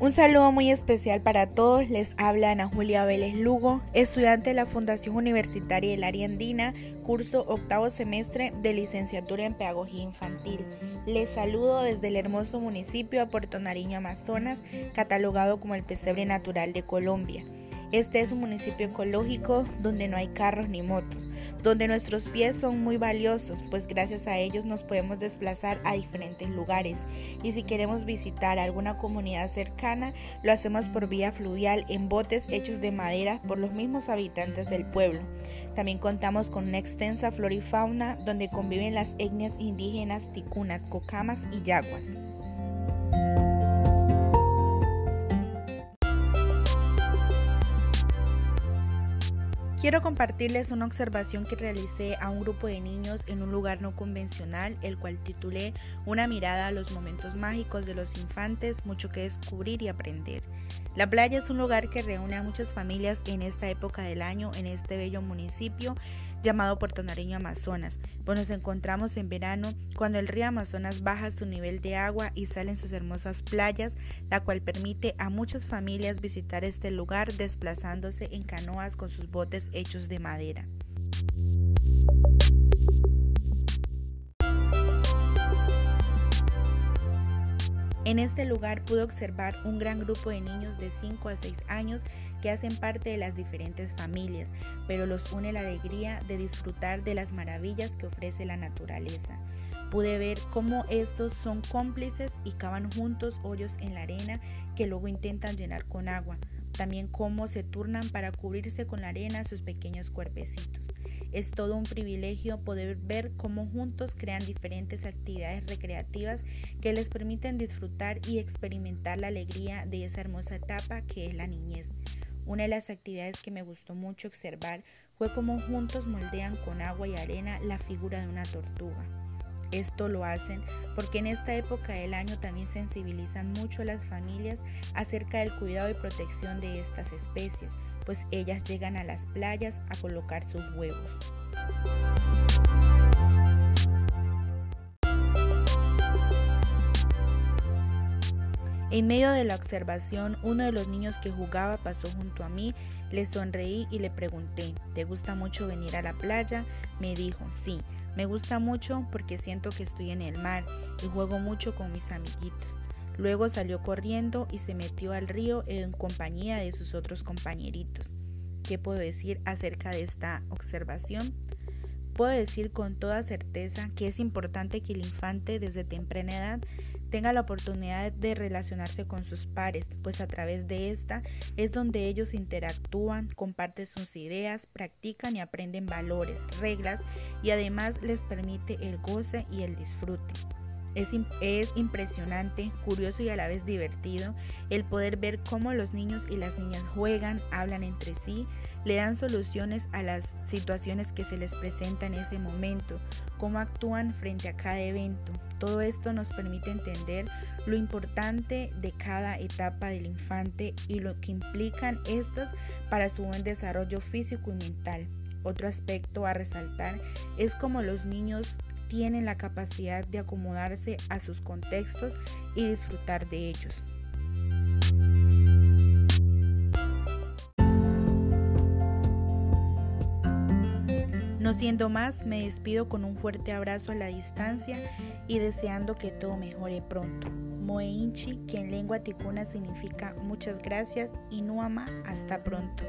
Un saludo muy especial para todos. Les habla Ana Julia Vélez Lugo, estudiante de la Fundación Universitaria del Área Andina, curso octavo semestre de licenciatura en Pedagogía Infantil. Les saludo desde el hermoso municipio de Puerto Nariño, Amazonas, catalogado como el pesebre natural de Colombia. Este es un municipio ecológico donde no hay carros ni motos donde nuestros pies son muy valiosos, pues gracias a ellos nos podemos desplazar a diferentes lugares. Y si queremos visitar alguna comunidad cercana, lo hacemos por vía fluvial en botes hechos de madera por los mismos habitantes del pueblo. También contamos con una extensa flora y fauna donde conviven las etnias indígenas ticunas, cocamas y yaguas. Quiero compartirles una observación que realicé a un grupo de niños en un lugar no convencional, el cual titulé Una mirada a los momentos mágicos de los infantes, mucho que descubrir y aprender. La playa es un lugar que reúne a muchas familias en esta época del año en este bello municipio llamado Puerto Nariño Amazonas, nos encontramos en verano cuando el río Amazonas baja su nivel de agua y salen sus hermosas playas, la cual permite a muchas familias visitar este lugar desplazándose en canoas con sus botes hechos de madera. En este lugar pude observar un gran grupo de niños de 5 a 6 años que hacen parte de las diferentes familias, pero los une la alegría de disfrutar de las maravillas que ofrece la naturaleza. Pude ver cómo estos son cómplices y cavan juntos hoyos en la arena que luego intentan llenar con agua. También cómo se turnan para cubrirse con la arena sus pequeños cuerpecitos. Es todo un privilegio poder ver cómo juntos crean diferentes actividades recreativas que les permiten disfrutar y experimentar la alegría de esa hermosa etapa que es la niñez. Una de las actividades que me gustó mucho observar fue cómo juntos moldean con agua y arena la figura de una tortuga. Esto lo hacen porque en esta época del año también sensibilizan mucho a las familias acerca del cuidado y protección de estas especies, pues ellas llegan a las playas a colocar sus huevos. En medio de la observación, uno de los niños que jugaba pasó junto a mí, le sonreí y le pregunté, ¿te gusta mucho venir a la playa? Me dijo, sí, me gusta mucho porque siento que estoy en el mar y juego mucho con mis amiguitos. Luego salió corriendo y se metió al río en compañía de sus otros compañeritos. ¿Qué puedo decir acerca de esta observación? Puedo decir con toda certeza que es importante que el infante desde temprana edad tenga la oportunidad de relacionarse con sus pares, pues a través de esta es donde ellos interactúan, comparten sus ideas, practican y aprenden valores, reglas y además les permite el goce y el disfrute. Es, es, impresionante, curioso y a la vez divertido el poder ver cómo los niños y las niñas juegan, hablan entre sí, le dan soluciones a las situaciones que se les presentan en ese momento, cómo actúan frente a cada evento. Todo esto nos permite entender lo importante de cada etapa del infante y lo que implican estas para su buen desarrollo físico y mental. Otro aspecto a resaltar es cómo los niños tienen la capacidad de acomodarse a sus contextos y disfrutar de ellos. No siendo más, me despido con un fuerte abrazo a la distancia y deseando que todo mejore pronto. Moeinchi, que en lengua ticuna significa muchas gracias, y Nuama, hasta pronto.